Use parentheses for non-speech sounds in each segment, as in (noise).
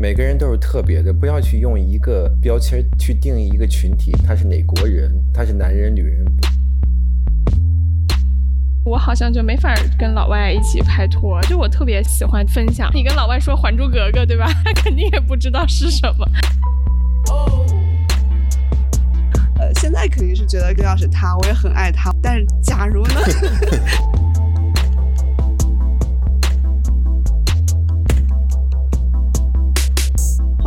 每个人都是特别的，不要去用一个标签去定义一个群体，他是哪国人，他是男人女人。我好像就没法跟老外一起拍拖，就我特别喜欢分享。你跟老外说《还珠格格》，对吧？他 (laughs) 肯定也不知道是什么。哦呃，现在肯定是觉得更要是他，我也很爱他。但是假如呢？(laughs)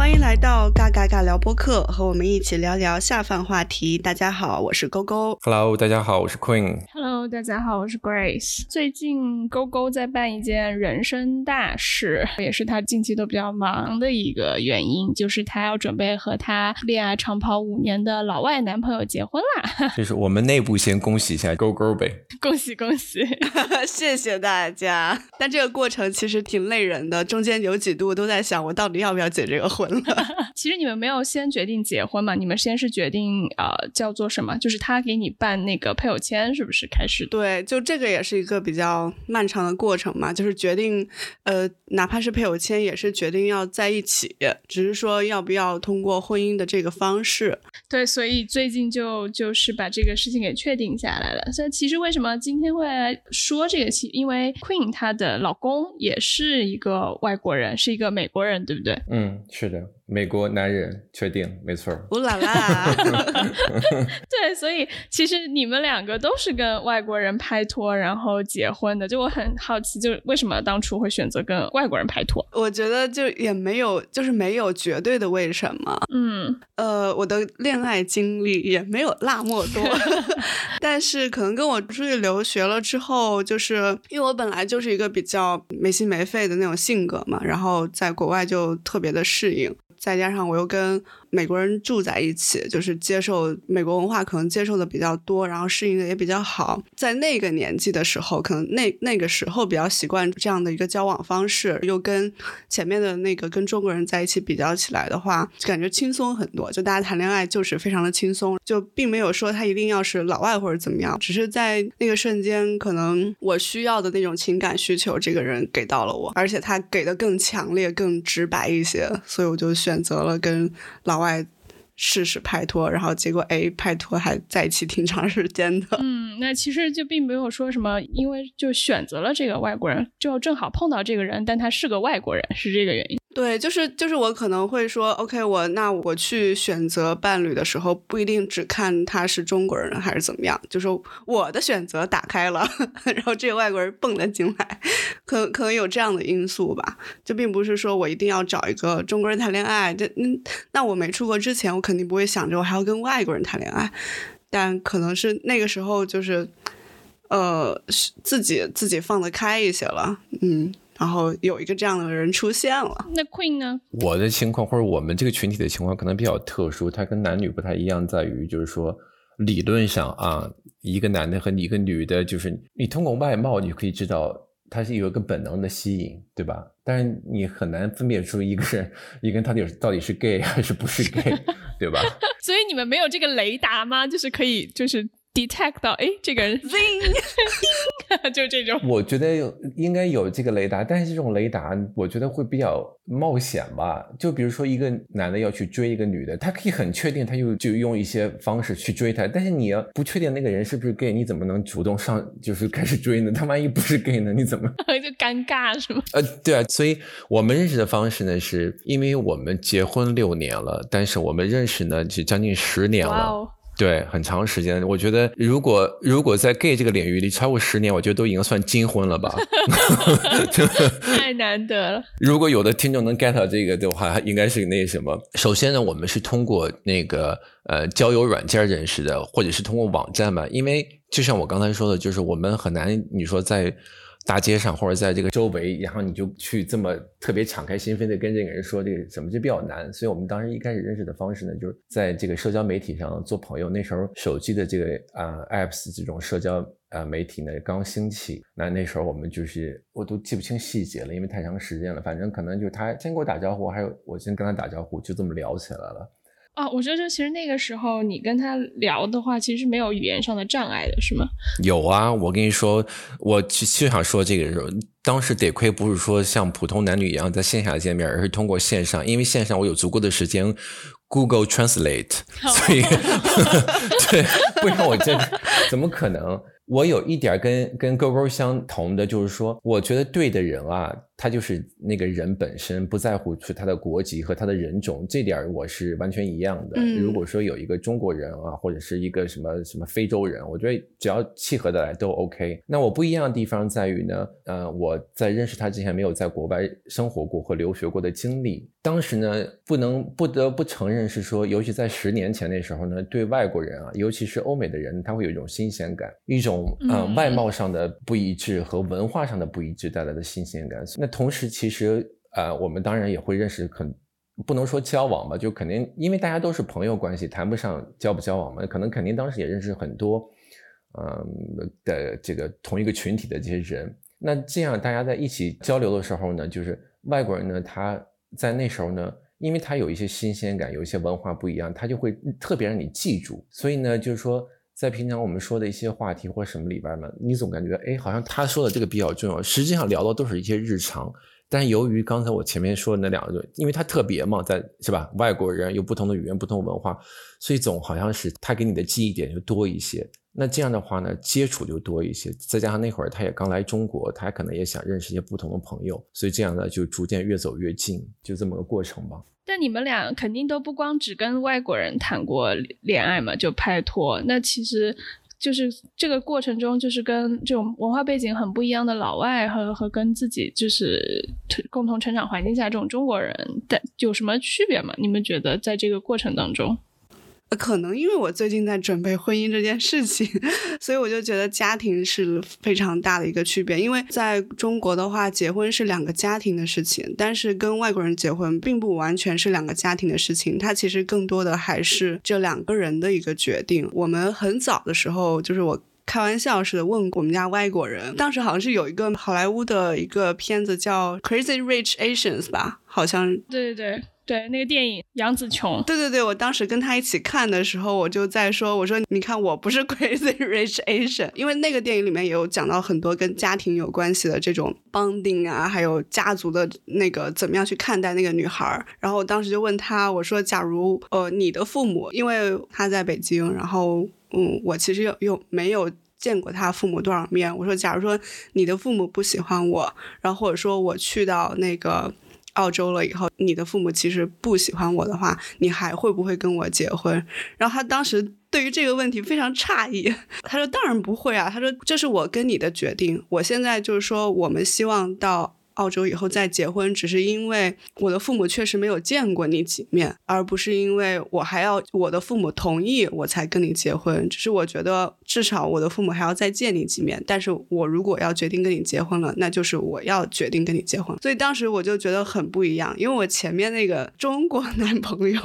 欢迎来到嘎嘎嘎聊播客，和我们一起聊聊下饭话题。大家好，我是勾勾。Hello，大家好，我是 Queen。Hello，大家好，我是 Grace。最近勾勾在办一件人生大事，也是他近期都比较忙的一个原因，就是他要准备和他恋爱长跑五年的老外男朋友结婚啦！(laughs) (laughs) 就是我们内部先恭喜一下勾勾呗。恭喜恭喜！(laughs) 谢谢大家。但这个过程其实挺累人的，中间有几度都在想，我到底要不要结这个婚了。(laughs) 其实你们没有先决定结婚嘛？你们先是决定呃叫做什么？就是他给你办那个配偶签，是不是开始？对，就这个也是一个比较漫长的过程嘛，就是决定，呃，哪怕是配偶签，也是决定要在一起，只是说要不要通过婚姻的这个方式。对，所以最近就就是把这个事情给确定下来了。所以其实为什么今天会来说这个戏？因为 Queen 她的老公也是一个外国人，是一个美国人，对不对？嗯，是的，Yeah. 美国男人，确定，没错。乌啦啦！(laughs) (laughs) 对，所以其实你们两个都是跟外国人拍拖，然后结婚的。就我很好奇，就为什么当初会选择跟外国人拍拖？我觉得就也没有，就是没有绝对的为什么。嗯，呃，我的恋爱经历也没有那么多，(laughs) 但是可能跟我出去留学了之后，就是因为我本来就是一个比较没心没肺的那种性格嘛，然后在国外就特别的适应，再加上我又跟美国人住在一起，就是接受美国文化，可能接受的比较多，然后适应的也比较好。在那个年纪的时候，可能那那个时候比较习惯这样的一个交往方式，又跟前面的那个跟中国人在一起比较起来的话，感觉轻松很多。就大家谈恋爱就是非常的轻松，就并没有说他一定要是老外或者怎么样，只是在那个瞬间，可能我需要的那种情感需求，这个人给到了我，而且他给的更强烈、更直白一些，所以我就选择了跟老外。试试拍拖，然后结果哎，拍拖还在一起挺长时间的。嗯，那其实就并没有说什么，因为就选择了这个外国人，就正好碰到这个人，但他是个外国人，是这个原因。对，就是就是我可能会说，OK，我那我去选择伴侣的时候，不一定只看他是中国人还是怎么样，就是我的选择打开了，(laughs) 然后这个外国人蹦了进来，可可能有这样的因素吧，就并不是说我一定要找一个中国人谈恋爱，这嗯，那我没出国之前，我肯定不会想着我还要跟外国人谈恋爱，但可能是那个时候就是，呃，自己自己放得开一些了，嗯。然后有一个这样的人出现了。那 Queen 呢？我的情况或者我们这个群体的情况可能比较特殊，它跟男女不太一样，在于就是说理论上啊，一个男的和一个女的，就是你通过外貌你就可以知道他是有一个本能的吸引，对吧？但是你很难分辨出一个人 (laughs) 一个人到底到底是 gay 还是不是 gay，对吧？(laughs) 所以你们没有这个雷达吗？就是可以就是 detect 到，哎，这个人 (laughs) zing，就这种。我觉得应该有这个雷达，但是这种雷达我觉得会比较冒险吧。就比如说一个男的要去追一个女的，他可以很确定，他就就用一些方式去追她。但是你要不确定那个人是不是 gay，你怎么能主动上就是开始追呢？他万一不是 gay 呢？你怎么 (laughs) 就尴尬是吗？呃，对啊，所以我们认识的方式呢，是因为我们结婚六年了，但是我们认识呢是将近十年了。对，很长时间。我觉得，如果如果在 gay 这个领域里超过十年，我觉得都已经算金婚了吧。(laughs) 太难得了。(laughs) 如果有的听众能 get 到这个的话，应该是那什么。首先呢，我们是通过那个呃交友软件认识的，或者是通过网站吧。因为就像我刚才说的，就是我们很难，你说在。大街上或者在这个周围，然后你就去这么特别敞开心扉的跟这个人说这个什么就比较难，所以我们当时一开始认识的方式呢，就是在这个社交媒体上做朋友。那时候手机的这个啊、apps 这种社交呃媒体呢刚兴起，那那时候我们就是我都记不清细节了，因为太长时间了，反正可能就是他先给我打招呼，还有我先跟他打招呼，就这么聊起来了。啊，我觉得就其实那个时候你跟他聊的话，其实没有语言上的障碍的，是吗？有啊，我跟你说，我就就想说这个时候，当时得亏不是说像普通男女一样在线下见面，而是通过线上，因为线上我有足够的时间 Google Translate，(laughs) 所以 (laughs) 对，不然我这怎么可能？我有一点跟跟勾勾相同的，就是说，我觉得对的人啊。他就是那个人本身，不在乎是他的国籍和他的人种，这点我是完全一样的。如果说有一个中国人啊，或者是一个什么什么非洲人，我觉得只要契合的来都 OK。那我不一样的地方在于呢，呃，我在认识他之前没有在国外生活过或留学过的经历。当时呢，不能不得不承认是说，尤其在十年前那时候呢，对外国人啊，尤其是欧美的人，他会有一种新鲜感，一种呃外貌上的不一致和文化上的不一致带来的新鲜感。那同时，其实呃，我们当然也会认识，很不能说交往吧，就肯定因为大家都是朋友关系，谈不上交不交往嘛。可能肯定当时也认识很多，嗯的这个同一个群体的这些人。那这样大家在一起交流的时候呢，就是外国人呢，他在那时候呢，因为他有一些新鲜感，有一些文化不一样，他就会特别让你记住。所以呢，就是说。在平常我们说的一些话题或什么里边呢，你总感觉哎，好像他说的这个比较重要。实际上聊的都是一些日常，但由于刚才我前面说的那两个，因为他特别嘛，在是吧？外国人有不同的语言、不同文化，所以总好像是他给你的记忆点就多一些。那这样的话呢，接触就多一些。再加上那会儿他也刚来中国，他可能也想认识一些不同的朋友，所以这样呢就逐渐越走越近，就这么个过程吧。但你们俩肯定都不光只跟外国人谈过恋爱嘛，就拍拖。那其实就是这个过程中，就是跟这种文化背景很不一样的老外和和跟自己就是共同成长环境下这种中国人，但有什么区别吗？你们觉得在这个过程当中？可能因为我最近在准备婚姻这件事情，(laughs) 所以我就觉得家庭是非常大的一个区别。因为在中国的话，结婚是两个家庭的事情，但是跟外国人结婚并不完全是两个家庭的事情，它其实更多的还是这两个人的一个决定。我们很早的时候，就是我开玩笑似的问过我们家外国人，当时好像是有一个好莱坞的一个片子叫《Crazy Rich Asians》吧，好像对对对。对那个电影杨紫琼，对对对，我当时跟他一起看的时候，我就在说，我说你看我不是 (laughs) crazy rich Asian，因为那个电影里面也有讲到很多跟家庭有关系的这种 bonding 啊，还有家族的那个怎么样去看待那个女孩儿。然后我当时就问他，我说假如呃你的父母，因为他在北京，然后嗯我其实又又没有见过他父母多少面，我说假如说你的父母不喜欢我，然后或者说我去到那个。澳洲了以后，你的父母其实不喜欢我的话，你还会不会跟我结婚？然后他当时对于这个问题非常诧异，他说：“当然不会啊。”他说：“这是我跟你的决定，我现在就是说，我们希望到。”澳洲以后再结婚，只是因为我的父母确实没有见过你几面，而不是因为我还要我的父母同意我才跟你结婚。只是我觉得至少我的父母还要再见你几面。但是我如果要决定跟你结婚了，那就是我要决定跟你结婚。所以当时我就觉得很不一样，因为我前面那个中国 (laughs) 男朋友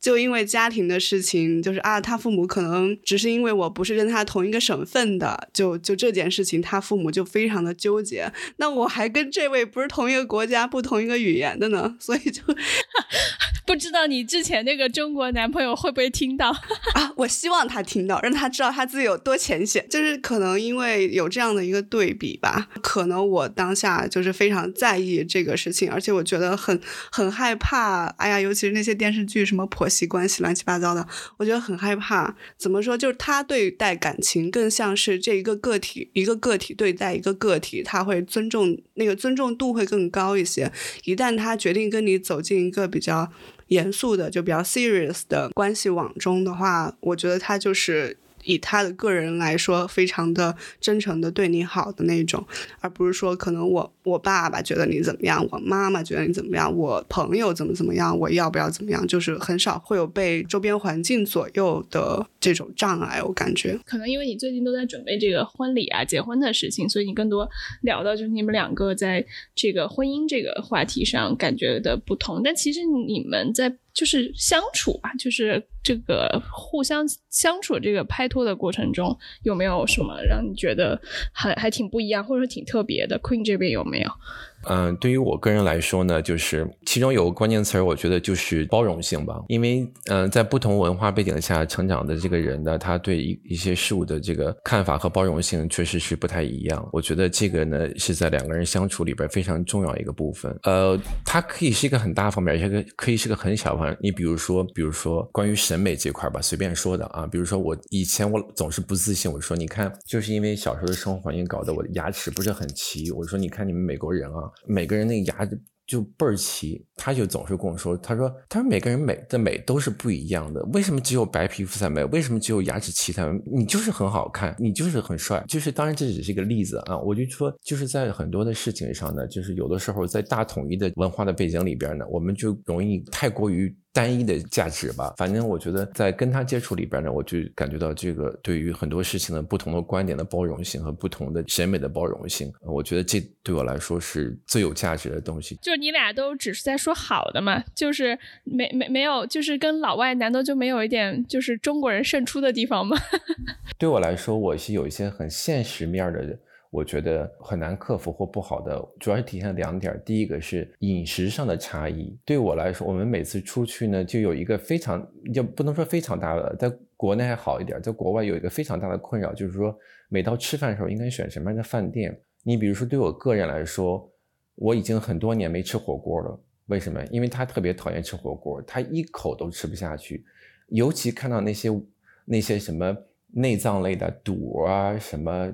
就因为家庭的事情，就是啊，他父母可能只是因为我不是跟他同一个省份的，就就这件事情，他父母就非常的纠结。那我还跟这位。不是同一个国家、不同一个语言的呢，所以就 (laughs) 不知道你之前那个中国男朋友会不会听到 (laughs) 啊？我希望他听到，让他知道他自己有多浅显。就是可能因为有这样的一个对比吧，可能我当下就是非常在意这个事情，而且我觉得很很害怕。哎呀，尤其是那些电视剧什么婆媳关系乱七八糟的，我觉得很害怕。怎么说？就是他对待感情更像是这一个个体，一个个体对待一个个体，他会尊重那个尊重。度会更高一些。一旦他决定跟你走进一个比较严肃的、就比较 serious 的关系网中的话，我觉得他就是。以他的个人来说，非常的真诚的对你好的那种，而不是说可能我我爸爸觉得你怎么样，我妈妈觉得你怎么样，我朋友怎么怎么样，我要不要怎么样，就是很少会有被周边环境左右的这种障碍。我感觉可能因为你最近都在准备这个婚礼啊、结婚的事情，所以你更多聊到就是你们两个在这个婚姻这个话题上感觉的不同。但其实你们在。就是相处吧，就是这个互相相处这个拍拖的过程中，有没有什么让你觉得还还挺不一样，或者说挺特别的？Queen 这边有没有？嗯，对于我个人来说呢，就是其中有个关键词儿，我觉得就是包容性吧。因为，嗯，在不同文化背景下成长的这个人呢，他对一一些事物的这个看法和包容性确实是不太一样。我觉得这个呢，是在两个人相处里边非常重要一个部分。呃，它可以是一个很大方面，也可可以是个很小方面。你比如说，比如说关于审美这块吧，随便说的啊。比如说我以前我总是不自信，我说你看，就是因为小时候的生活环境搞得我的牙齿不是很齐。我说你看你们美国人啊。每个人那个牙就倍儿齐，他就总是跟我说：“他说，他说每个人美的美都是不一样的，为什么只有白皮肤才美？为什么只有牙齿齐才美？你就是很好看，你就是很帅。就是当然这只是一个例子啊，我就说就是在很多的事情上呢，就是有的时候在大统一的文化的背景里边呢，我们就容易太过于。”单一的价值吧，反正我觉得在跟他接触里边呢，我就感觉到这个对于很多事情的不同的观点的包容性和不同的审美的包容性，我觉得这对我来说是最有价值的东西。就是你俩都只是在说好的嘛，就是没没没有，就是跟老外难道就没有一点就是中国人胜出的地方吗？(laughs) 对我来说，我是有一些很现实面的。我觉得很难克服或不好的，主要是体现两点。第一个是饮食上的差异。对我来说，我们每次出去呢，就有一个非常，就不能说非常大的，在国内还好一点，在国外有一个非常大的困扰，就是说每到吃饭的时候应该选什么样的饭店。你比如说，对我个人来说，我已经很多年没吃火锅了。为什么？因为他特别讨厌吃火锅，他一口都吃不下去，尤其看到那些那些什么内脏类的肚啊什么。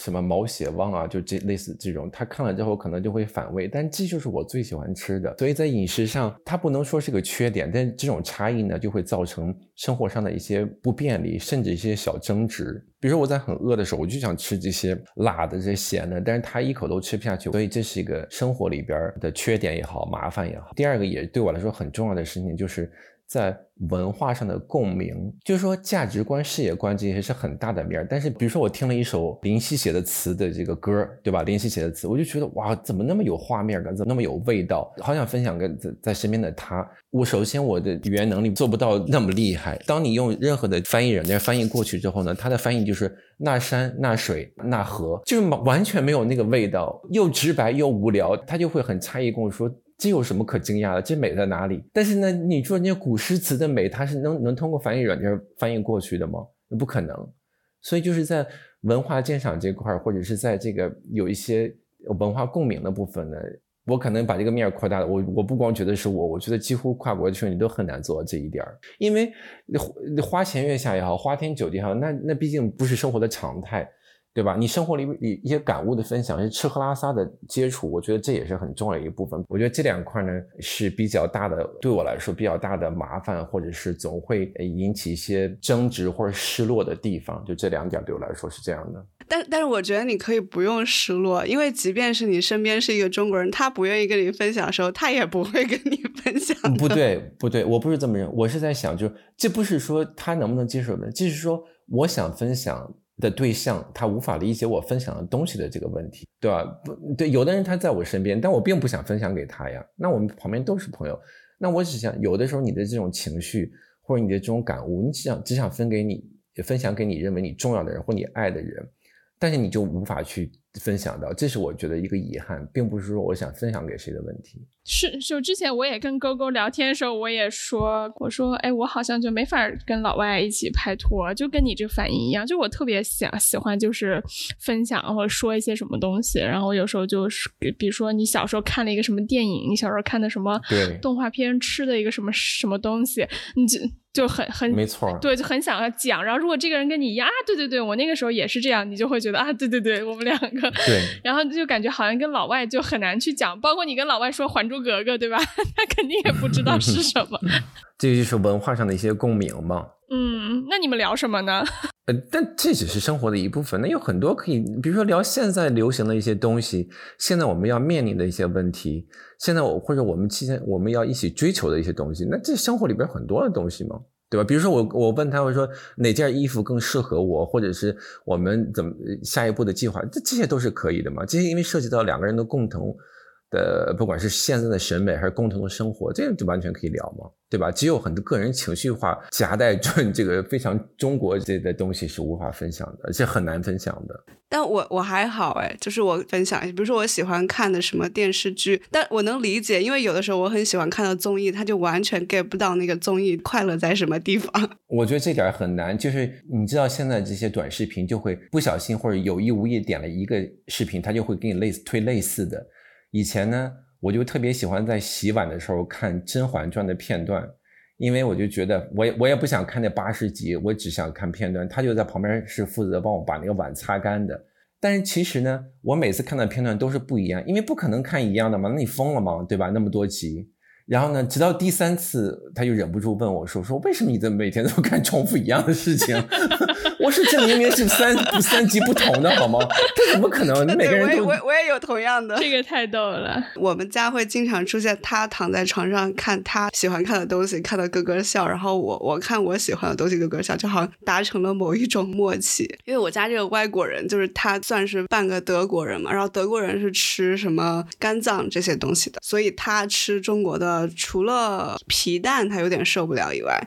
什么毛血旺啊，就这类似这种，他看了之后可能就会反胃，但这就是我最喜欢吃的。所以在饮食上，它不能说是个缺点，但这种差异呢，就会造成生活上的一些不便利，甚至一些小争执。比如说我在很饿的时候，我就想吃这些辣的、这些咸的，但是他一口都吃不下去，所以这是一个生活里边的缺点也好，麻烦也好。第二个也对我来说很重要的事情就是。在文化上的共鸣，就是说价值观、世界观这些是很大的面儿。但是，比如说我听了一首林夕写的词的这个歌，对吧？林夕写的词，我就觉得哇，怎么那么有画面感，怎么那么有味道？好想分享给在在身边的他。我首先我的语言能力做不到那么厉害。当你用任何的翻译软件翻译过去之后呢，他的翻译就是那山那水那河，就是完全没有那个味道，又直白又无聊。他就会很诧异跟我说。这有什么可惊讶的？这美在哪里？但是呢，你说那些古诗词的美，它是能能通过翻译软件翻译过去的吗？不可能。所以就是在文化鉴赏这块儿，或者是在这个有一些文化共鸣的部分呢，我可能把这个面扩大了。我我不光觉得是我，我觉得几乎跨国去你都很难做到这一点儿，因为花前月下也好，花天酒地也好，那那毕竟不是生活的常态。对吧？你生活里里一些感悟的分享，是吃喝拉撒的接触，我觉得这也是很重要的一部分。我觉得这两块呢是比较大的，对我来说比较大的麻烦，或者是总会引起一些争执或者失落的地方。就这两点对我来说是这样的。但但是我觉得你可以不用失落，因为即便是你身边是一个中国人，他不愿意跟你分享的时候，他也不会跟你分享。不对，不对，我不是这么认，我是在想，就这不是说他能不能接受的，就是说我想分享。的对象，他无法理解我分享的东西的这个问题，对吧？不对，有的人他在我身边，但我并不想分享给他呀。那我们旁边都是朋友，那我只想有的时候你的这种情绪或者你的这种感悟，你只想只想分给你，分享给你认为你重要的人或你爱的人，但是你就无法去。分享到，这是我觉得一个遗憾，并不是说我想分享给谁的问题。是，就之前我也跟勾勾聊天的时候，我也说，我说，哎，我好像就没法跟老外一起拍拖，就跟你这反应一样，就我特别想喜欢就是分享或者说一些什么东西，然后有时候就是，比如说你小时候看了一个什么电影，你小时候看的什么动画片，吃的一个什么什么东西，你就就很很没错，对，就很想要讲。然后如果这个人跟你一样，啊，对对对，我那个时候也是这样，你就会觉得啊，对对对，我们两个。对，然后就感觉好像跟老外就很难去讲，包括你跟老外说《还珠格格》，对吧？(laughs) 他肯定也不知道是 (laughs) 什么。(laughs) 这就是文化上的一些共鸣嘛。嗯，那你们聊什么呢？呃，但这只是生活的一部分，那有很多可以，比如说聊现在流行的一些东西，现在我们要面临的一些问题，现在我或者我们期间我们要一起追求的一些东西，那这生活里边很多的东西嘛。对吧？比如说我我问他，我说哪件衣服更适合我，或者是我们怎么下一步的计划，这这些都是可以的嘛？这些因为涉及到两个人的共同的，不管是现在的审美还是共同的生活，这个就完全可以聊嘛，对吧？只有很多个人情绪化夹带着这个非常中国这的东西是无法分享的，而且很难分享的。但我我还好哎，就是我分享比如说我喜欢看的什么电视剧，但我能理解，因为有的时候我很喜欢看的综艺，他就完全 get 不到那个综艺快乐在什么地方。(laughs) 我觉得这点很难，就是你知道现在这些短视频就会不小心或者有意无意点了一个视频，他就会给你类似推类似的。以前呢，我就特别喜欢在洗碗的时候看《甄嬛传》的片段，因为我就觉得我也我也不想看那八十集，我只想看片段。他就在旁边是负责帮我把那个碗擦干的。但是其实呢，我每次看的片段都是不一样，因为不可能看一样的嘛，那你疯了吗？对吧？那么多集。然后呢，直到第三次，他就忍不住问我说：“说为什么你的每天都干重复一样的事情？” (laughs) (laughs) 我说：“这明明是三 (laughs) 三级不同的，好吗？这怎么可能？每个人都……我我也有同样的，这个太逗了。(laughs) 我们家会经常出现他躺在床上看他喜欢看的东西，看到咯咯笑，然后我我看我喜欢的东西咯咯笑，就好像达成了某一种默契。因为我家这个外国人，就是他算是半个德国人嘛，然后德国人是吃什么肝脏这些东西的，所以他吃中国的。”除了皮蛋他有点受不了以外，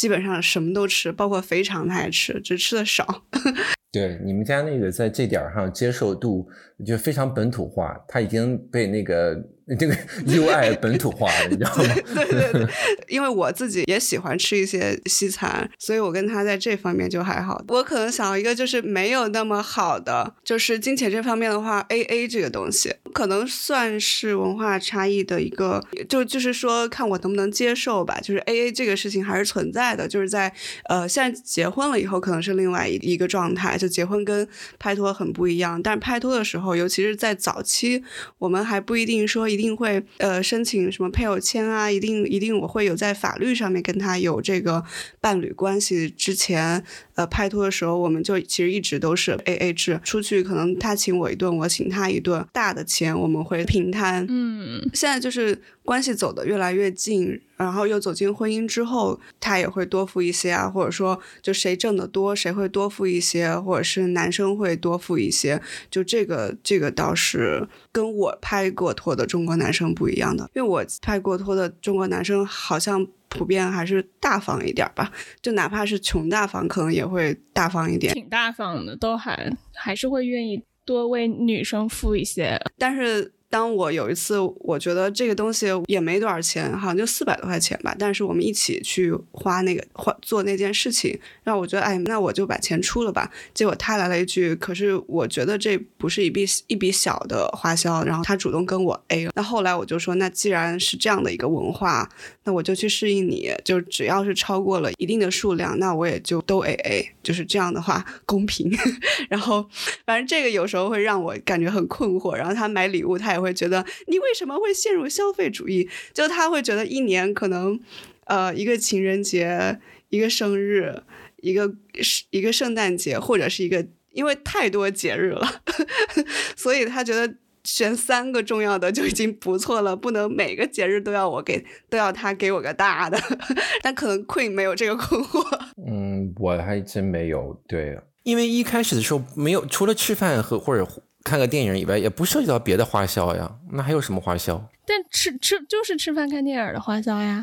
基本上什么都吃，包括肥肠他也吃，只吃的少。(laughs) 对，你们家那个在这点上接受度就非常本土化，他已经被那个。这个 (laughs) UI 本土化了，你知道吗？(laughs) 对对对，因为我自己也喜欢吃一些西餐，所以我跟他在这方面就还好。我可能想要一个就是没有那么好的，就是金钱这方面的话，A A 这个东西可能算是文化差异的一个，就就是说看我能不能接受吧。就是 A A 这个事情还是存在的，就是在呃现在结婚了以后可能是另外一一个状态，就结婚跟拍拖很不一样。但是拍拖的时候，尤其是在早期，我们还不一定说一。定会呃申请什么配偶签啊？一定一定我会有在法律上面跟他有这个伴侣关系之前，呃拍拖的时候，我们就其实一直都是 A A 制，出去可能他请我一顿，我请他一顿，大的钱我们会平摊。嗯，现在就是关系走得越来越近。然后又走进婚姻之后，他也会多付一些啊，或者说就谁挣得多，谁会多付一些，或者是男生会多付一些，就这个这个倒是跟我拍过拖的中国男生不一样的，因为我拍过拖的中国男生好像普遍还是大方一点吧，就哪怕是穷大方，可能也会大方一点，挺大方的，都还还是会愿意多为女生付一些，但是。当我有一次，我觉得这个东西也没多少钱，好像就四百多块钱吧。但是我们一起去花那个花做那件事情，让我觉得，哎，那我就把钱出了吧。结果他来了一句，可是我觉得这不是一笔一笔小的花销。然后他主动跟我 A 了。那后来我就说，那既然是这样的一个文化，那我就去适应你。就只要是超过了一定的数量，那我也就都 A A。就是这样的话公平。(laughs) 然后反正这个有时候会让我感觉很困惑。然后他买礼物，他也。会觉得你为什么会陷入消费主义？就他会觉得一年可能，呃，一个情人节、一个生日、一个一个圣诞节，或者是一个，因为太多节日了，(laughs) 所以他觉得选三个重要的就已经不错了，不能每个节日都要我给，都要他给我个大的。(laughs) 但可能 Queen 没有这个困惑。嗯，我还真没有。对，因为一开始的时候没有，除了吃饭和或者。看个电影以外，也不涉及到别的花销呀。那还有什么花销？但吃吃就是吃饭看电影的花销呀。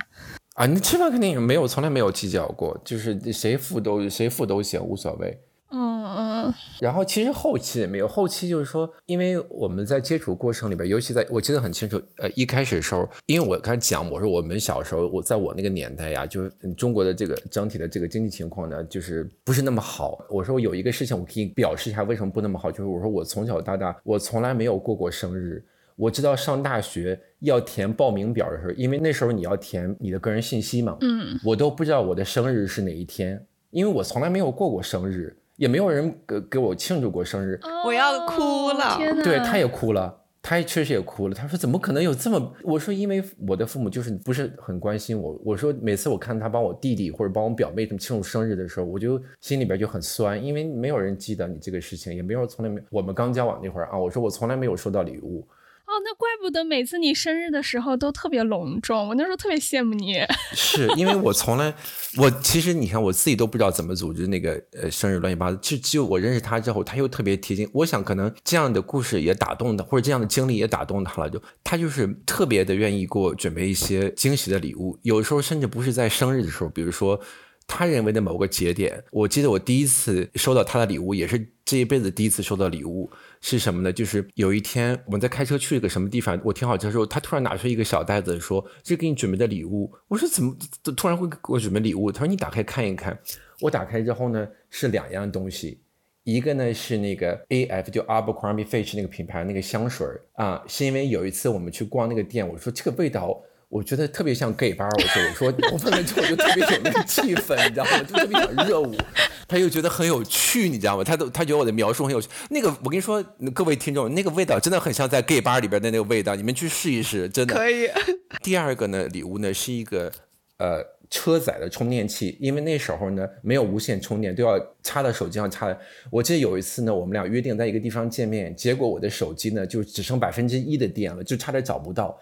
啊，你吃饭看电影没有，从来没有计较过，就是谁付都谁付都行，无所谓。嗯嗯，然后其实后期也没有，后期就是说，因为我们在接触过程里边，尤其在我记得很清楚，呃，一开始的时候，因为我开始讲，我说我们小时候，我在我那个年代呀，就是中国的这个整体的这个经济情况呢，就是不是那么好。我说有一个事情，我可以表示一下为什么不那么好，就是我说我从小到大，我从来没有过过生日。我知道上大学要填报名表的时候，因为那时候你要填你的个人信息嘛，嗯，我都不知道我的生日是哪一天，因为我从来没有过过生日。也没有人给给我庆祝过生日，我要哭了。对，他也哭了，他确实也哭了。他说：“怎么可能有这么？”我说：“因为我的父母就是不是很关心我。”我说：“每次我看他帮我弟弟或者帮我表妹他们庆祝生日的时候，我就心里边就很酸，因为没有人记得你这个事情，也没有从来没我们刚交往那会儿啊。”我说：“我从来没有收到礼物。”那怪不得每次你生日的时候都特别隆重，我那时候特别羡慕你。(laughs) 是因为我从来，我其实你看我自己都不知道怎么组织那个呃生日乱七八糟，就只有我认识他之后，他又特别贴心。我想可能这样的故事也打动他，或者这样的经历也打动他了，就他就是特别的愿意给我准备一些惊喜的礼物，有时候甚至不是在生日的时候，比如说。他认为的某个节点，我记得我第一次收到他的礼物，也是这一辈子第一次收到礼物，是什么呢？就是有一天我们在开车去一个什么地方，我停好车之后，他突然拿出一个小袋子，说：“这给你准备的礼物。”我说：“怎么突然会给我准备礼物？”他说：“你打开看一看。”我打开之后呢，是两样东西，一个呢是那个 A F 就 Abercrombie Fitch 那个品牌那个香水啊，是因为有一次我们去逛那个店，我说这个味道。我觉得特别像 gay 吧，我说我说我闻了之后就特别有那个气氛，你知道吗？就特别想热舞。他又觉得很有趣，你知道吗？他都他觉得我的描述很有趣。那个我跟你说，各位听众，那个味道真的很像在 gay 吧里边的那个味道，你们去试一试，真的可以。(laughs) 第二个呢，礼物呢是一个呃车载的充电器，因为那时候呢没有无线充电，都要插到手机上插的。我记得有一次呢，我们俩约定在一个地方见面，结果我的手机呢就只剩百分之一的电了，就差点找不到。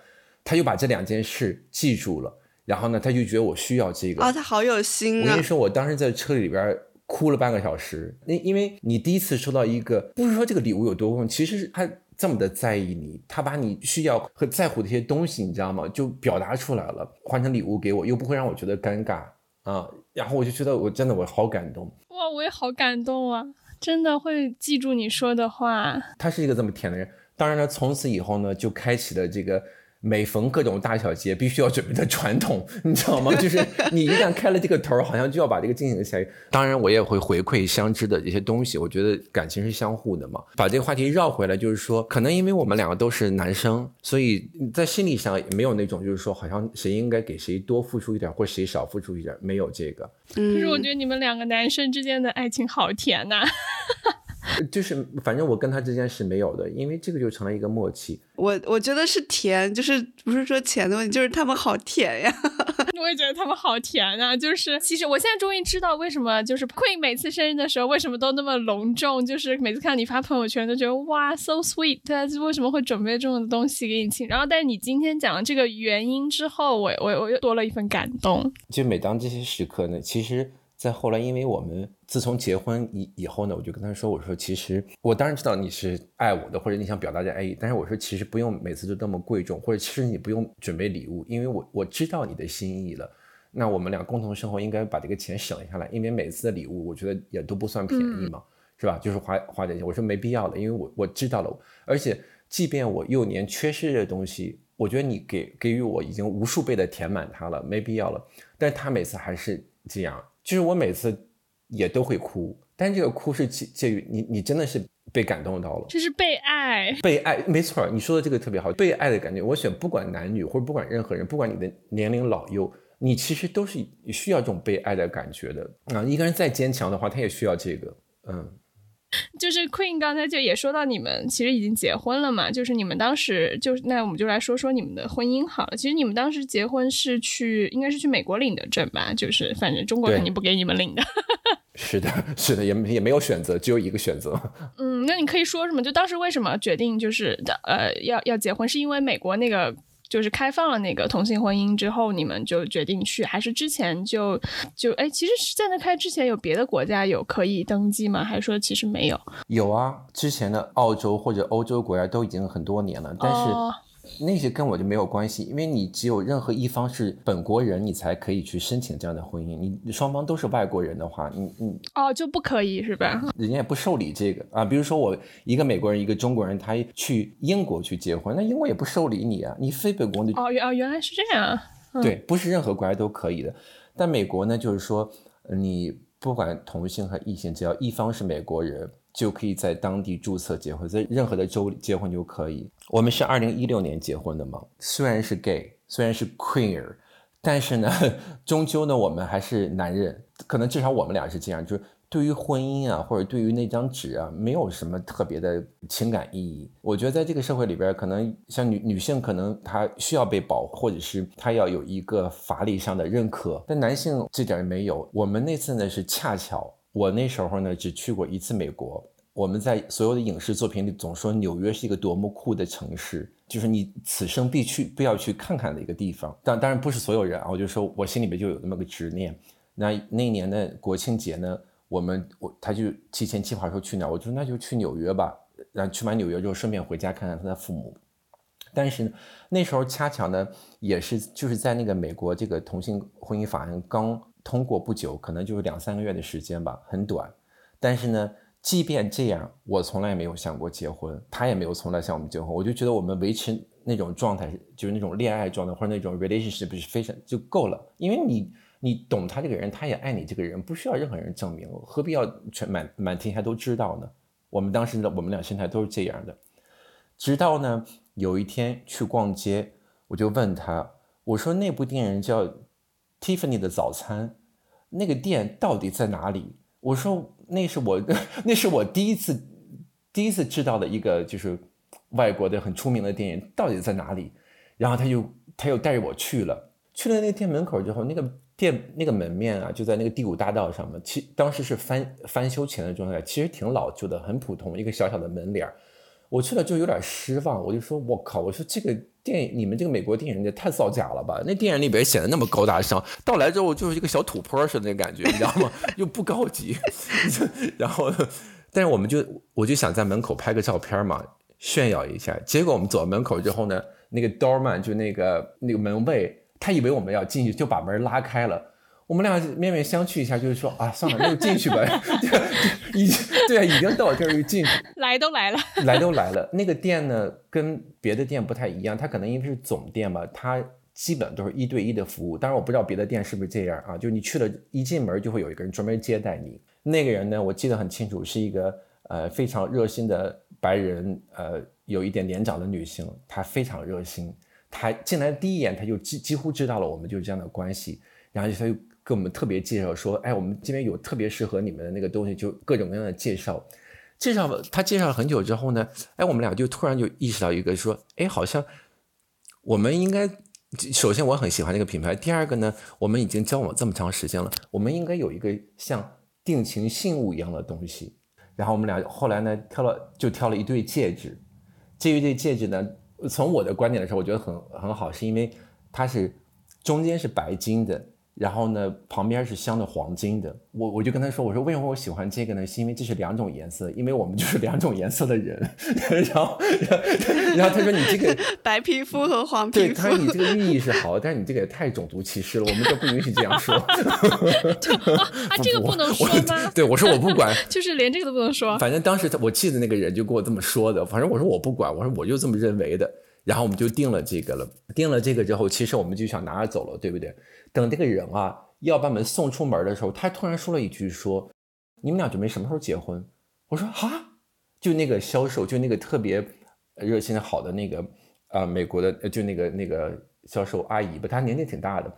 他就把这两件事记住了，然后呢，他就觉得我需要这个啊，他好有心啊！我跟你说，我当时在车里边哭了半个小时。那因为你第一次收到一个，不是说这个礼物有多贵重，其实是他这么的在意你，他把你需要和在乎的一些东西，你知道吗？就表达出来了，换成礼物给我，又不会让我觉得尴尬啊。然后我就觉得我真的我好感动哇，我也好感动啊！真的会记住你说的话。他是一个这么甜的人。当然了，从此以后呢，就开启了这个。每逢各种大小节，必须要准备的传统，你知道吗？就是你一旦开了这个头，好像就要把这个进行下去。当然，我也会回馈相知的一些东西。我觉得感情是相互的嘛。把这个话题绕回来，就是说，可能因为我们两个都是男生，所以在心理上也没有那种，就是说，好像谁应该给谁多付出一点，或谁少付出一点，没有这个。可是我觉得你们两个男生之间的爱情好甜呐。就是，反正我跟他之间是没有的，因为这个就成了一个默契。我我觉得是甜，就是不是说钱的问题，就是他们好甜呀。(laughs) 我也觉得他们好甜啊。就是其实我现在终于知道为什么就是 Queen 每次生日的时候为什么都那么隆重，就是每次看你发朋友圈都觉得哇 so sweet，他为什么会准备这么多东西给你庆？然后但是你今天讲了这个原因之后，我我我又多了一份感动。就每当这些时刻呢，其实。再后来，因为我们自从结婚以以后呢，我就跟他说：“我说其实我当然知道你是爱我的，或者你想表达这爱意，但是我说其实不用每次都那么贵重，或者其实你不用准备礼物，因为我我知道你的心意了。那我们俩共同生活应该把这个钱省下来，因为每次的礼物我觉得也都不算便宜嘛，是吧？就是花花点钱。我说没必要了，因为我我知道了，而且即便我幼年缺失的东西，我觉得你给给予我已经无数倍的填满它了，没必要了。但是他每次还是这样。”就是我每次也都会哭，但这个哭是介介于你，你真的是被感动到了，就是被爱，被爱，没错，你说的这个特别好，被爱的感觉。我选不管男女或者不管任何人，不管你的年龄老幼，你其实都是需要这种被爱的感觉的啊。一个人再坚强的话，他也需要这个，嗯。就是 Queen 刚才就也说到你们其实已经结婚了嘛，就是你们当时就那我们就来说说你们的婚姻好了。其实你们当时结婚是去应该是去美国领的证吧？就是反正中国肯定不给你们领的。(laughs) 是的，是的，也也没有选择，只有一个选择。嗯，那你可以说什么？就当时为什么决定就是呃要要结婚？是因为美国那个？就是开放了那个同性婚姻之后，你们就决定去，还是之前就就哎，其实是在那开之前有别的国家有可以登记吗？还是说其实没有？有啊，之前的澳洲或者欧洲国家都已经很多年了，但是。那些跟我就没有关系，因为你只有任何一方是本国人，你才可以去申请这样的婚姻。你双方都是外国人的话，你你哦就不可以是吧？(laughs) 人家也不受理这个啊。比如说我一个美国人，一个中国人，他去英国去结婚，那英国也不受理你啊。你非本国的哦哦原来是这样。对，不是任何国家都可以的。但美国呢，就是说你不管同性和异性，只要一方是美国人。就可以在当地注册结婚，在任何的州结婚就可以。我们是二零一六年结婚的嘛，虽然是 gay，虽然是 queer，但是呢，(laughs) 终究呢，我们还是男人。可能至少我们俩是这样，就是对于婚姻啊，或者对于那张纸啊，没有什么特别的情感意义。我觉得在这个社会里边，可能像女女性，可能她需要被保护，或者是她要有一个法理上的认可，但男性这点没有。我们那次呢是恰巧。我那时候呢，只去过一次美国，我们在所有的影视作品里总说纽约是一个多么酷的城市，就是你此生必去、必要去看看的一个地方。但当然不是所有人啊，我就说我心里面就有那么个执念。那那一年的国庆节呢，我们我他就提前计划说去哪，我就说那就去纽约吧。然后去完纽约之后，顺便回家看看他的父母。但是那时候恰巧呢，也是就是在那个美国这个同性婚姻法案刚通过不久，可能就是两三个月的时间吧，很短。但是呢，即便这样，我从来没有想过结婚，他也没有从来向我们结婚。我就觉得我们维持那种状态，就是那种恋爱状态或者那种 relationship 是非常就够了。因为你你懂他这个人，他也爱你这个人，不需要任何人证明，何必要全满满天下都知道呢？我们当时的我们俩心态都是这样的。直到呢。有一天去逛街，我就问他，我说那部电影叫《Tiffany 的早餐》，那个店到底在哪里？我说那是我 (laughs) 那是我第一次第一次知道的一个就是外国的很出名的电影，到底在哪里？然后他就他又带着我去了，去了那个店门口之后，那个店那个门面啊，就在那个第五大道上面，其当时是翻翻修前的状态，其实挺老旧的，很普通，一个小小的门脸儿。我去了就有点失望，我就说：“我靠！我说这个电影，你们这个美国电影也太造假了吧？那电影里边显得那么高大上，到来之后就是一个小土坡似的那感觉，你知道吗？(laughs) 又不高级。然后，但是我们就我就想在门口拍个照片嘛，炫耀一下。结果我们走到门口之后呢，那个 doorman 就那个那个门卫，他以为我们要进去，就把门拉开了。”我们俩面面相觑一下，就是说啊，算了，那就进去吧。(laughs) 已经对啊，已经到这儿就进去。来都来了，(laughs) 来都来了。那个店呢，跟别的店不太一样，它可能因为是总店吧，它基本都是一对一的服务。当然我不知道别的店是不是这样啊，就你去了一进门就会有一个人专门接待你。那个人呢，我记得很清楚，是一个呃非常热心的白人，呃有一点年长的女性，她非常热心。她进来第一眼，她就几几乎知道了我们就是这样的关系，然后她就。跟我们特别介绍说，哎，我们这边有特别适合你们的那个东西，就各种各样的介绍。介绍他介绍了很久之后呢，哎，我们俩就突然就意识到一个说，哎，好像我们应该，首先我很喜欢这个品牌，第二个呢，我们已经交往这么长时间了，我们应该有一个像定情信物一样的东西。然后我们俩后来呢，挑了就挑了一对戒指。这一对戒指呢，从我的观点来说，我觉得很很好，是因为它是中间是白金的。然后呢，旁边是镶的黄金的。我我就跟他说，我说为什么我喜欢这个呢？是因为这是两种颜色，因为我们就是两种颜色的人。(laughs) 然后，(laughs) 然后他说你这个 (laughs) 白皮肤和黄皮肤，对，他说你这个寓意是好，但是你这个也太种族歧视了，我们这不允许这样说。啊，这个不能说吗？对，我说我不管，就是连这个都不能说。反正当时我记得那个人就跟我这么说的。反正我说我不管，我说我就这么认为的。然后我们就定了这个了。定了这个之后，其实我们就想拿着走了，对不对？等这个人啊要把我们送出门的时候，他突然说了一句：“说你们俩准备什么时候结婚？”我说：“哈，就那个销售，就那个特别热心好的那个啊，美国的，就那个那个销售阿姨吧，她年纪挺大的。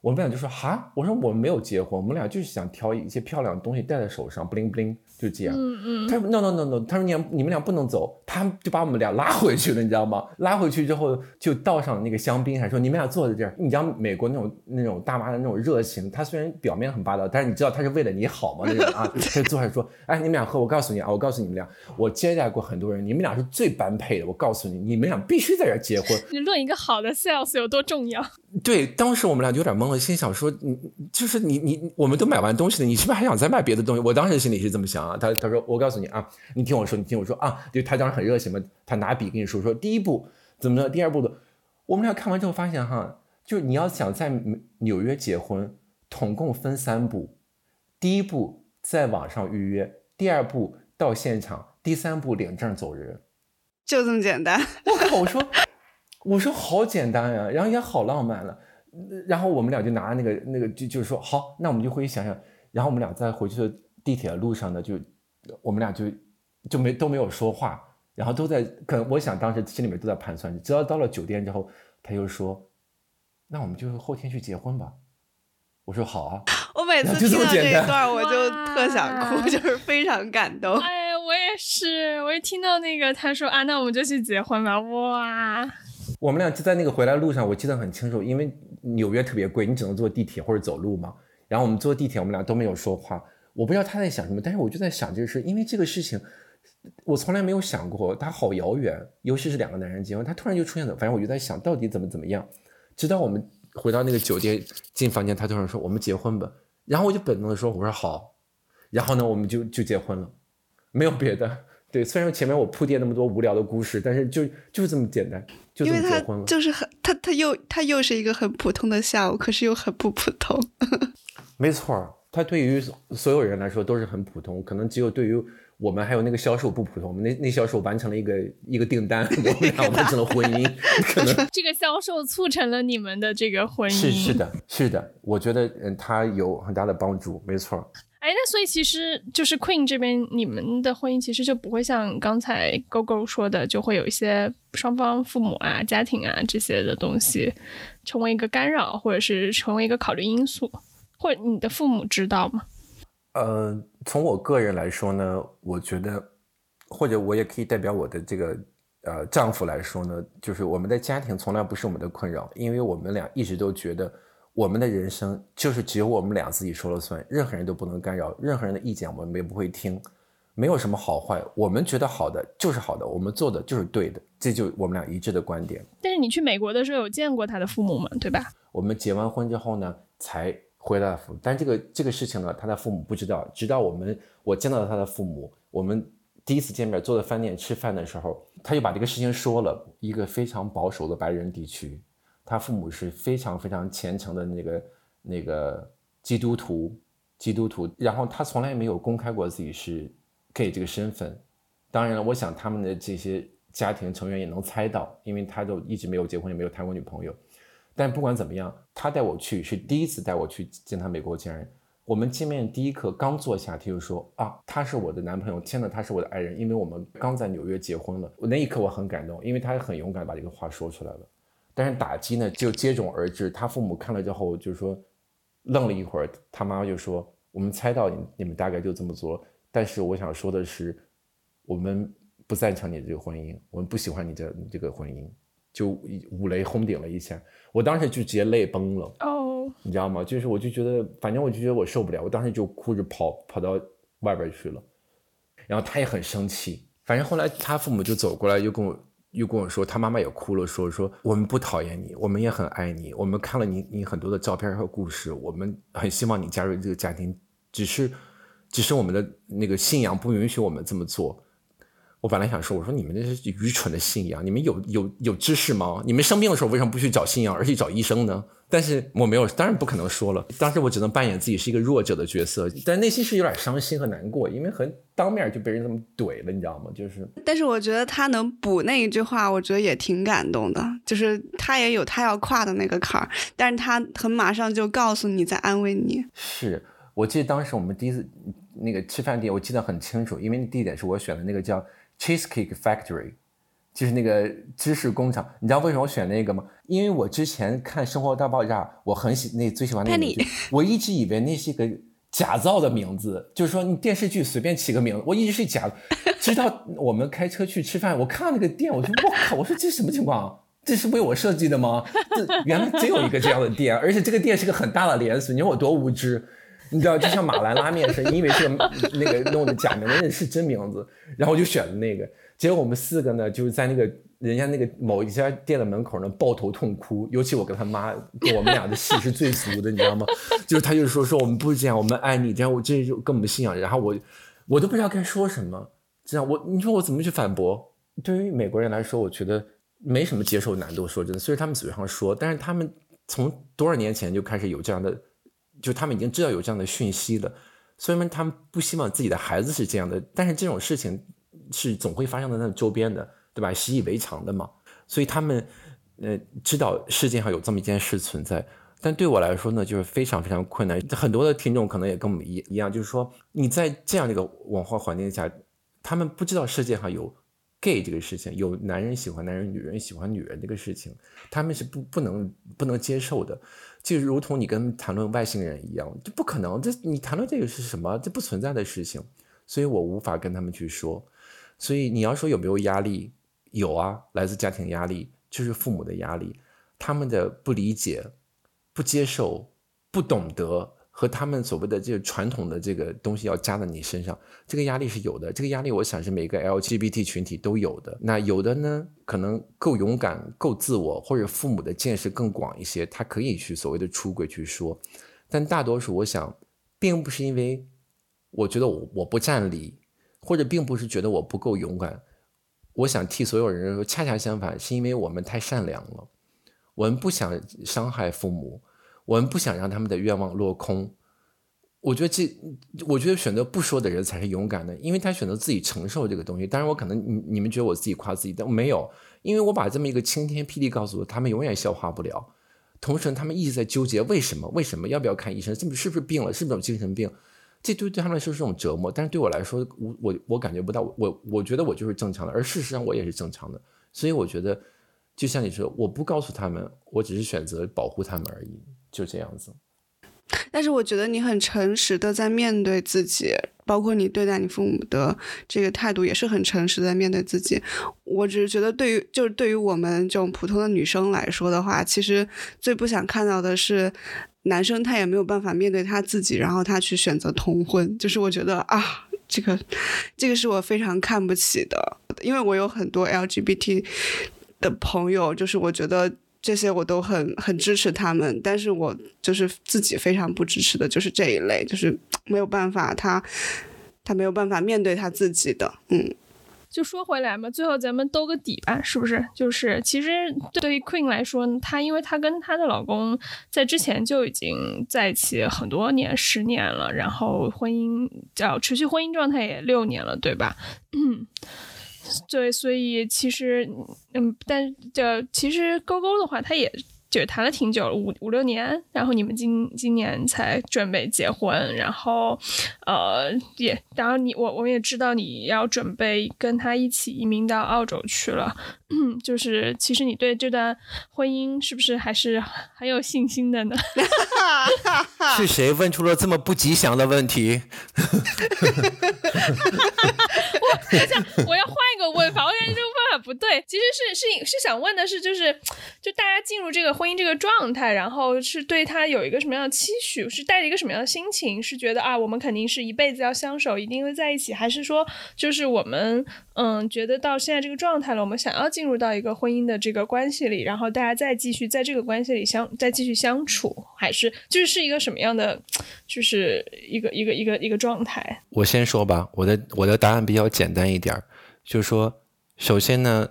我们俩就说：哈，我说我们没有结婚，我们俩就是想挑一些漂亮的东西戴在手上，bling bling。”就这样，嗯嗯，他说 no no no no，他说你你们俩不能走，他就把我们俩拉回去了，你知道吗？拉回去之后就倒上那个香槟，还说你们俩坐在这儿。你知道美国那种那种大妈的那种热情，他虽然表面很霸道，但是你知道他是为了你好吗？那种啊，(laughs) 他就坐下说，哎，你们俩喝，我告诉你啊，我告诉你们俩，我接待过很多人，你们俩是最般配的，我告诉你，你们俩必须在这儿结婚。(laughs) 你论一个好的 sales 有多重要？(laughs) 对，当时我们俩就有点懵了，心想说，你就是你你我们都买完东西了，你是不是还想再买别的东西？我当时心里是这么想啊，他他说我告。诉你啊，你听我说，你听我说啊，就他当时很热情嘛，他拿笔跟你说说，第一步怎么着，第二步的，我们俩看完之后发现哈，就你要想在纽约结婚，统共分三步，第一步在网上预约，第二步到现场，第三步领证走人，就这么简单。我靠，我说我说好简单呀，然后也好浪漫了，然后我们俩就拿那个那个就就是说好，那我们就回去想想，然后我们俩再回去的地铁的路上呢就。我们俩就就没都没有说话，然后都在可能我想当时心里面都在盘算，直到到了酒店之后，他又说：“那我们就后天去结婚吧。”我说：“好啊。(laughs) ”我每次听到这一段，我就特想哭，(laughs) 就是非常感动。哎，我也是，我一听到那个他说啊，那我们就去结婚吧，哇！我们俩就在那个回来路上，我记得很清楚，因为纽约特别贵，你只能坐地铁或者走路嘛。然后我们坐地铁，我们俩都没有说话。我不知道他在想什么，但是我就在想这个事，因为这个事情我从来没有想过，他好遥远，尤其是两个男人结婚，他突然就出现了。反正我就在想到底怎么怎么样，直到我们回到那个酒店进房间，他突然说我们结婚吧，然后我就本能的说我说好，然后呢我们就就结婚了，没有别的。对，虽然前面我铺垫那么多无聊的故事，但是就就是这么简单，就这么结婚了。就是很他他又他又是一个很普通的下午，可是又很不普通。(laughs) 没错，他对于所有人来说都是很普通，可能只有对于。我们还有那个销售不普通，我们那那销售完成了一个一个订单，我们俩完成了婚姻，(laughs) 可能这个销售促成了你们的这个婚姻。是是的，是的，我觉得嗯，他有很大的帮助，没错。哎，那所以其实就是 Queen 这边，你们的婚姻其实就不会像刚才 GoGo 说的，就会有一些双方父母啊、家庭啊这些的东西成为一个干扰，或者是成为一个考虑因素，或者你的父母知道吗？呃，从我个人来说呢，我觉得，或者我也可以代表我的这个呃丈夫来说呢，就是我们的家庭从来不是我们的困扰，因为我们俩一直都觉得，我们的人生就是只有我们俩自己说了算，任何人都不能干扰，任何人的意见我们也不会听，没有什么好坏，我们觉得好的就是好的，我们做的就是对的，这就我们俩一致的观点。但是你去美国的时候有见过他的父母吗？对吧？我们结完婚之后呢，才。回来父母，但这个这个事情呢，他的父母不知道。直到我们我见到了他的父母，我们第一次见面，坐在饭店吃饭的时候，他就把这个事情说了。一个非常保守的白人地区，他父母是非常非常虔诚的那个那个基督徒，基督徒。然后他从来没有公开过自己是 gay 这个身份。当然了，我想他们的这些家庭成员也能猜到，因为他都一直没有结婚，也没有谈过女朋友。但不管怎么样，他带我去是第一次带我去见他美国家人。我们见面第一刻刚坐下，他就说啊，他是我的男朋友，天呐，他是我的爱人，因为我们刚在纽约结婚了。我那一刻我很感动，因为他很勇敢把这个话说出来了。但是打击呢就接踵而至，他父母看了之后就说，愣了一会儿，他妈妈就说，我们猜到你你们大概就这么做，但是我想说的是，我们不赞成你这个婚姻，我们不喜欢你这你这个婚姻。就五雷轰顶了一下，我当时就直接泪崩了哦，你知道吗？就是我就觉得，反正我就觉得我受不了，我当时就哭着跑跑到外边去了。然后他也很生气，反正后来他父母就走过来，又跟我又跟我说，他妈妈也哭了，说说我们不讨厌你，我们也很爱你，我们看了你你很多的照片和故事，我们很希望你加入这个家庭，只是只是我们的那个信仰不允许我们这么做。我本来想说，我说你们这是愚蠢的信仰，你们有有有知识吗？你们生病的时候为什么不去找信仰，而去找医生呢？但是我没有，当然不可能说了。当时我只能扮演自己是一个弱者的角色，但内心是有点伤心和难过，因为很当面就被人这么怼了，你知道吗？就是，但是我觉得他能补那一句话，我觉得也挺感动的。就是他也有他要跨的那个坎儿，但是他很马上就告诉你在安慰你。是我记得当时我们第一次那个吃饭地，我记得很清楚，因为地点是我选的那个叫。Cheesecake Factory，就是那个芝士工厂。你知道为什么我选那个吗？因为我之前看《生活大爆炸》，我很喜那最喜欢那个名字。我一直以为那是一个假造的名字，就是说你电视剧随便起个名字，我一直是假。直到我们开车去吃饭，我看那个店，我说我靠，我说这什么情况？这是为我设计的吗？这原来真有一个这样的店，而且这个店是个很大的连锁。你说我多无知？你知道，就像马兰拉面是，因为是那个弄的假名，那是真名字，然后我就选了那个。结果我们四个呢，就是在那个人家那个某一家店的门口呢，抱头痛哭。尤其我跟他妈，我们俩的戏是最足的，你知道吗？就是他就说说我们不是这样，我们爱你，这样我这就跟我们信仰。然后我我都不知道该说什么，这样我你说我怎么去反驳？对于美国人来说，我觉得没什么接受难度。说真的，虽然他们嘴上说，但是他们从多少年前就开始有这样的。就他们已经知道有这样的讯息了，所以他们不希望自己的孩子是这样的。但是这种事情是总会发生在那周边的，对吧？习以为常的嘛。所以他们呃知道世界上有这么一件事存在。但对我来说呢，就是非常非常困难。很多的听众可能也跟我们一一样，就是说你在这样的一个文化环境下，他们不知道世界上有 gay 这个事情，有男人喜欢男人，女人喜欢女人这个事情，他们是不不能不能接受的。就如同你跟谈论外星人一样，就不可能。这你谈论这个是什么？这不存在的事情，所以我无法跟他们去说。所以你要说有没有压力？有啊，来自家庭压力，就是父母的压力，他们的不理解、不接受、不懂得和他们所谓的这个传统的这个东西要加在你身上，这个压力是有的。这个压力，我想是每个 LGBT 群体都有的。那有的呢，可能够勇敢、够自我，或者父母的见识更广一些，他可以去所谓的出轨去说。但大多数，我想，并不是因为我觉得我我不占理，或者并不是觉得我不够勇敢。我想替所有人说，恰恰相反，是因为我们太善良了，我们不想伤害父母。我们不想让他们的愿望落空，我觉得这，我觉得选择不说的人才是勇敢的，因为他选择自己承受这个东西。当然，我可能你你们觉得我自己夸自己，但我没有，因为我把这么一个晴天霹雳告诉他们，永远消化不了。同时，他们一直在纠结为什么？为什么要不要看医生？是不是不是病了？是不是有精神病？这对对他们来说是种折磨，但是对我来说，我我我感觉不到，我我觉得我就是正常的，而事实上我也是正常的。所以我觉得，就像你说，我不告诉他们，我只是选择保护他们而已。就这样子，但是我觉得你很诚实的在面对自己，包括你对待你父母的这个态度也是很诚实的面对自己。我只是觉得，对于就是对于我们这种普通的女生来说的话，其实最不想看到的是男生他也没有办法面对他自己，然后他去选择同婚。就是我觉得啊，这个这个是我非常看不起的，因为我有很多 LGBT 的朋友，就是我觉得。这些我都很很支持他们，但是我就是自己非常不支持的，就是这一类，就是没有办法，他他没有办法面对他自己的，嗯。就说回来嘛，最后咱们兜个底吧，是不是？就是其实对于 Queen 来说，她因为她跟她的老公在之前就已经在一起很多年，十年了，然后婚姻叫持续婚姻状态也六年了，对吧？嗯。对，所以其实，嗯，但这其实勾勾的话，他也就谈了挺久了，五五六年，然后你们今今年才准备结婚，然后，呃，也，然后你我我们也知道你要准备跟他一起移民到澳洲去了，就是其实你对这段婚姻是不是还是很有信心的呢？(laughs) 是谁问出了这么不吉祥的问题？(laughs) 我想我要换个问法，我感觉这个问法不对。其实是是是想问的是，就是就大家进入这个婚姻这个状态，然后是对他有一个什么样的期许，是带着一个什么样的心情？是觉得啊，我们肯定是一辈子要相守，一定会在一起，还是说就是我们嗯觉得到现在这个状态了，我们想要进入到一个婚姻的这个关系里，然后大家再继续在这个关系里相再继续相处，还是就是是一个什么样的，就是一个一个一个一个状态？我先说吧，我的我的答案比较简单一点儿。就是说，首先呢，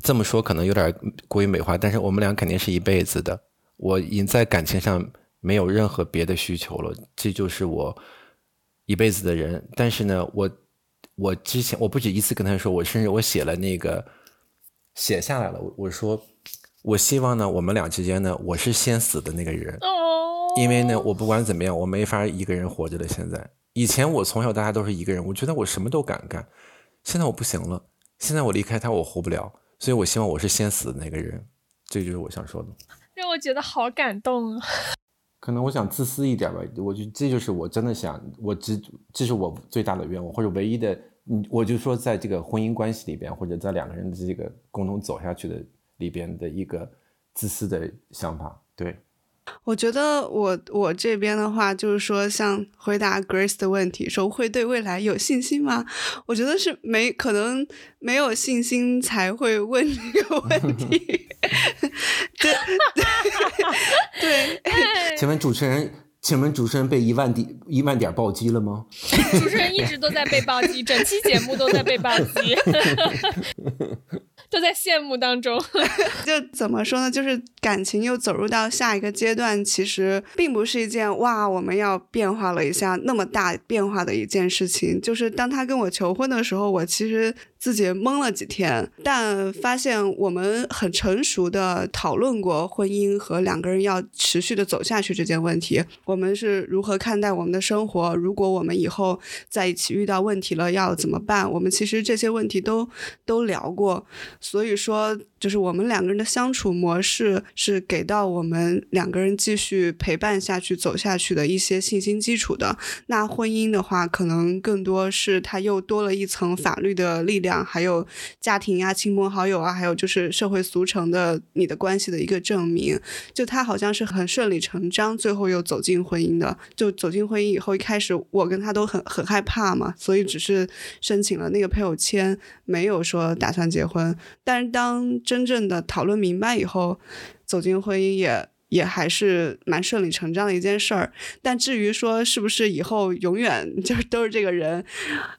这么说可能有点过于美化，但是我们俩肯定是一辈子的。我已经在感情上没有任何别的需求了，这就是我一辈子的人。但是呢，我我之前我不止一次跟他说，我甚至我写了那个写下来了。我说，我希望呢，我们俩之间呢，我是先死的那个人。哦。因为呢，我不管怎么样，我没法一个人活着了。现在，以前我从小大家都是一个人，我觉得我什么都敢干。现在我不行了，现在我离开他，我活不了，所以我希望我是先死的那个人，这就是我想说的。让我觉得好感动啊！(laughs) 可能我想自私一点吧，我就这就是我真的想，我只这是我最大的愿望或者唯一的，嗯，我就说在这个婚姻关系里边，或者在两个人的这个共同走下去的里边的一个自私的想法，对。我觉得我我这边的话，就是说，像回答 Grace 的问题，说会对未来有信心吗？我觉得是没可能没有信心才会问这个问题。对 (laughs) 对，(laughs) (laughs) 请问主持人，请问主持人被一万点一万点暴击了吗？主持人一直都在被暴击，整期节目都在被暴击。都在羡慕当中，(laughs) (laughs) 就怎么说呢？就是感情又走入到下一个阶段，其实并不是一件哇，我们要变化了一下那么大变化的一件事情。就是当他跟我求婚的时候，我其实。自己懵了几天，但发现我们很成熟的讨论过婚姻和两个人要持续的走下去这件问题。我们是如何看待我们的生活？如果我们以后在一起遇到问题了，要怎么办？我们其实这些问题都都聊过。所以说，就是我们两个人的相处模式是给到我们两个人继续陪伴下去、走下去的一些信心基础的。那婚姻的话，可能更多是它又多了一层法律的力量。还有家庭啊、亲朋好友啊，还有就是社会俗成的你的关系的一个证明。就他好像是很顺理成章，最后又走进婚姻的。就走进婚姻以后，一开始我跟他都很很害怕嘛，所以只是申请了那个配偶签，没有说打算结婚。但是当真正的讨论明白以后，走进婚姻也。也还是蛮顺理成章的一件事儿，但至于说是不是以后永远就是都是这个人，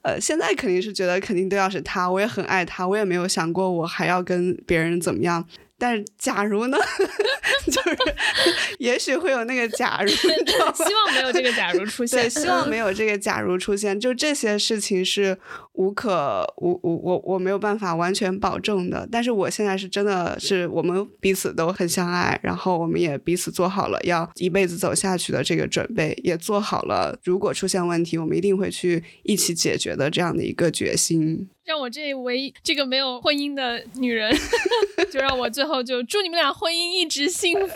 呃，现在肯定是觉得肯定都要是他，我也很爱他，我也没有想过我还要跟别人怎么样。但是，假如呢？(laughs) 就是 (laughs) 也许会有那个假如，(laughs) 希望没有这个假如出现。对，希望没有这个假如出现。就这些事情是无可无无我我没有办法完全保证的。但是我现在是真的是我们彼此都很相爱，然后我们也彼此做好了要一辈子走下去的这个准备，也做好了如果出现问题，我们一定会去一起解决的这样的一个决心。让我这唯一这个没有婚姻的女人，(laughs) 就让我最后就祝你们俩婚姻一直幸福。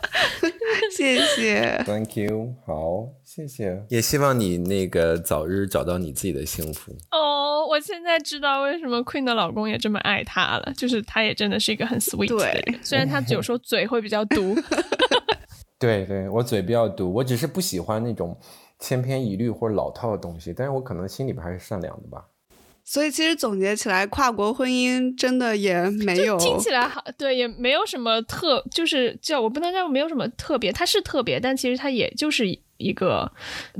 (laughs) 谢谢，Thank you，好，谢谢，也希望你那个早日找到你自己的幸福。哦，我现在知道为什么 Queen 的老公也这么爱她了，就是她也真的是一个很 sweet 的人，虽然她有时候嘴会比较毒。(laughs) 对对，我嘴比较毒，我只是不喜欢那种千篇一律或者老套的东西，但是我可能心里边还是善良的吧。所以其实总结起来，跨国婚姻真的也没有听起来好，对，也没有什么特，就是叫我不能叫没有什么特别，它是特别，但其实它也就是一个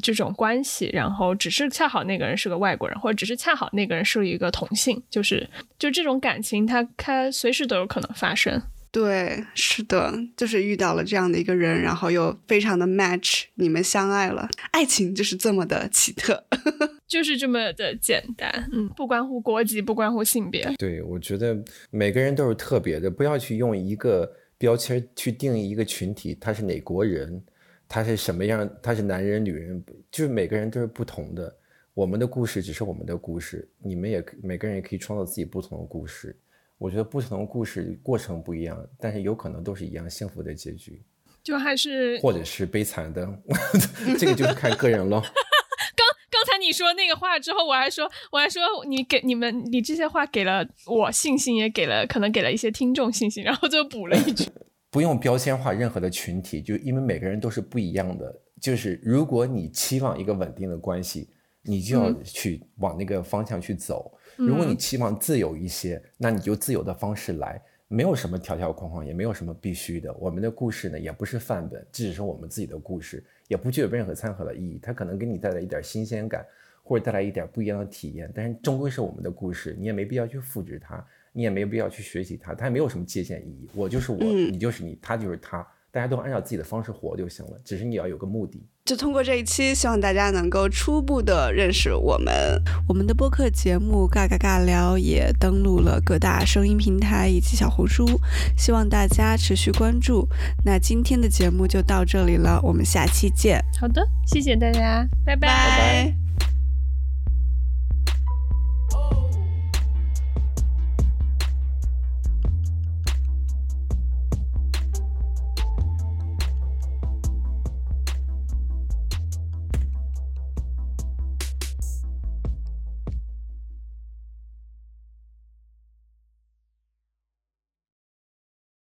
这种关系，然后只是恰好那个人是个外国人，或者只是恰好那个人是一个同性，就是就这种感情，它它随时都有可能发生。对，是的，就是遇到了这样的一个人，然后又非常的 match，你们相爱了，爱情就是这么的奇特，(laughs) 就是这么的简单，嗯，不关乎国籍，不关乎性别。对，我觉得每个人都是特别的，不要去用一个标签去定义一个群体，他是哪国人，他是什么样，他是男人女人，就是每个人都是不同的。我们的故事只是我们的故事，你们也每个人也可以创造自己不同的故事。我觉得不同的故事过程不一样，但是有可能都是一样幸福的结局，就还是或者是悲惨的，(laughs) 这个就是看个人了。(laughs) 刚刚才你说那个话之后，我还说我还说你给你们你这些话给了我信心，也给了可能给了一些听众信心，然后就补了一句：不用标签化任何的群体，就因为每个人都是不一样的。就是如果你期望一个稳定的关系，你就要去往那个方向去走。如果你期望自由一些，那你就自由的方式来，没有什么条条框框，也没有什么必须的。我们的故事呢，也不是范本，这只是我们自己的故事，也不具有任何参考的意义。它可能给你带来一点新鲜感，或者带来一点不一样的体验，但是终归是我们的故事，你也没必要去复制它，你也没有必要去学习它，它也没有什么界限意义。我就是我，你就是你，他就是他。大家都按照自己的方式活就行了，只是你要有个目的。就通过这一期，希望大家能够初步的认识我们。我们的播客节目《尬尬尬聊》也登录了各大声音平台以及小红书，希望大家持续关注。那今天的节目就到这里了，我们下期见。好的，谢谢大家，拜拜。